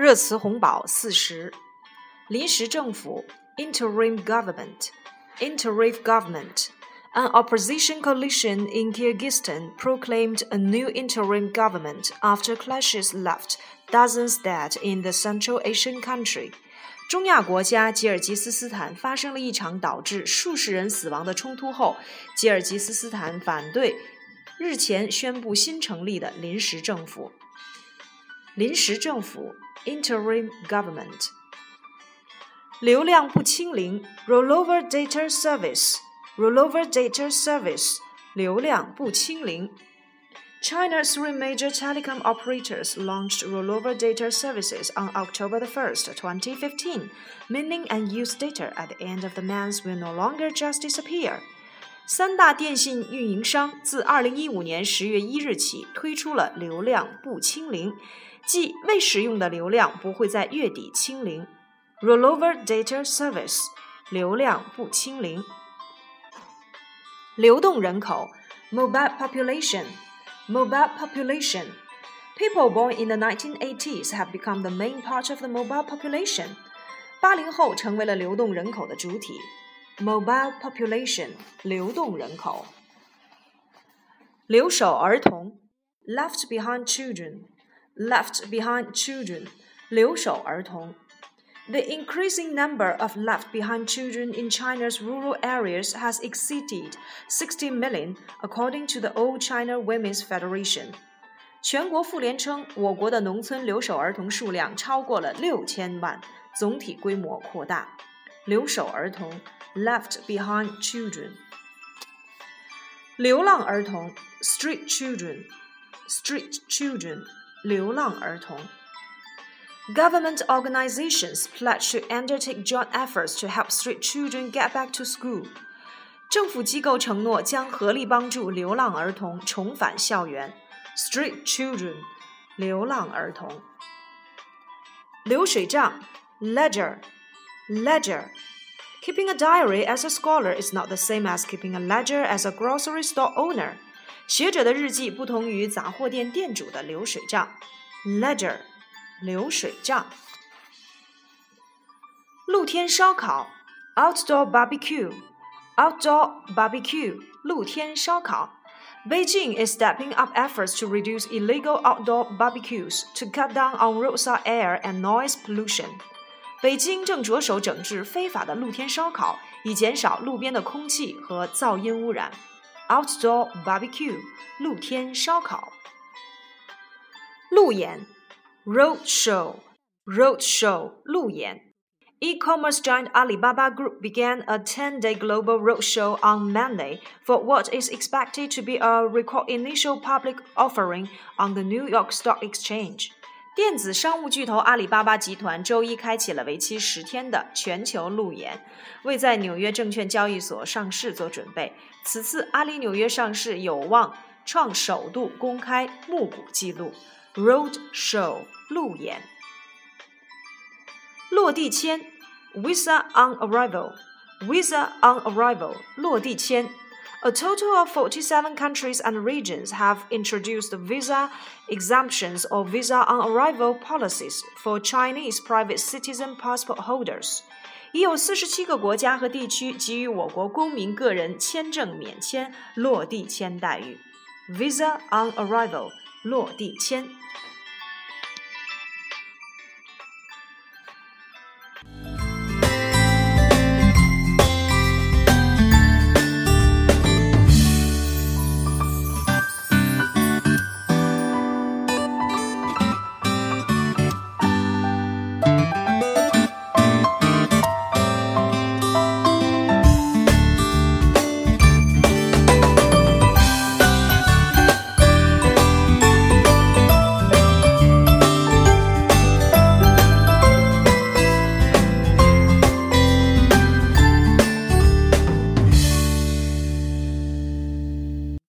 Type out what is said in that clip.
热词红宝四十，临时政府 （interim government）。Interim government. An opposition coalition in Kyrgyzstan proclaimed a new interim government after clashes left dozens dead in the Central Asian country. 中亚国家吉尔吉斯斯坦发生了一场导致数十人死亡的冲突后，吉尔吉斯斯坦反对日前宣布新成立的临时政府。临时政府 （interim government）。流量不清零 （rollover data service），rollover data service，流量不清零。China's three major telecom operators launched rollover data services on October 1st, 2015, meaning unused data at the end of the month will no longer just disappear. 三大电信运营商自2015年10月1日起推出了流量不清零， 即未使用的流量不会在月底清零。Rollover data service，流量不清零。流动人口 （mobile population）。Mobile population. People born in the 1980s have become the main part of the mobile population. 八零后成为了流动人口的主体。Mobile population，流动人口。留守儿童，left behind left behind children, 留守儿童. The increasing number of left behind children in China's rural areas has exceeded 60 million, according to the All-China Women's Federation. 全国妇联称，我国的农村留守儿童数量超过了六千万，总体规模扩大。留守儿童 （left behind children），流浪儿童 （street children），street children。流浪儿童。Government organizations pledge to undertake joint efforts to help street children get back to school. 政府机构承诺将合力帮助流浪儿童重返校园。Street children，流浪儿童。流水账，ledger，ledger。Keeping a diary as a scholar is not the same as keeping a ledger as a grocery store owner. 学者的日记不同于杂货店店主的流水账。Ledger。流水账。露天烧烤，outdoor barbecue，outdoor barbecue，露天烧烤。Beijing is stepping up efforts to reduce illegal outdoor barbecues to cut down on roadside air and noise pollution. 北京正着手整治非法的露天烧烤，以减少路边的空气和噪音污染。Outdoor barbecue，露天烧烤。路演 Roadshow, roadshow, 路演。E-commerce giant Alibaba Group began a 10-day global roadshow on Monday for what is expected to be a record initial public offering on the New York Stock Exchange. 电子商务巨头阿里巴巴集团周一开启了为期十天的全球路演，为在纽约证券交易所上市做准备。此次阿里纽约上市有望创首度公开募股记录。road show 路演，落地签 visa on arrival visa on arrival 落地签。A total of 47 countries and regions have introduced visa exemptions or visa on arrival policies for Chinese private citizen passport holders. 已有四十七个国家和地区给予我国公民个人签证免签、落地签待遇。Visa on arrival 落地签。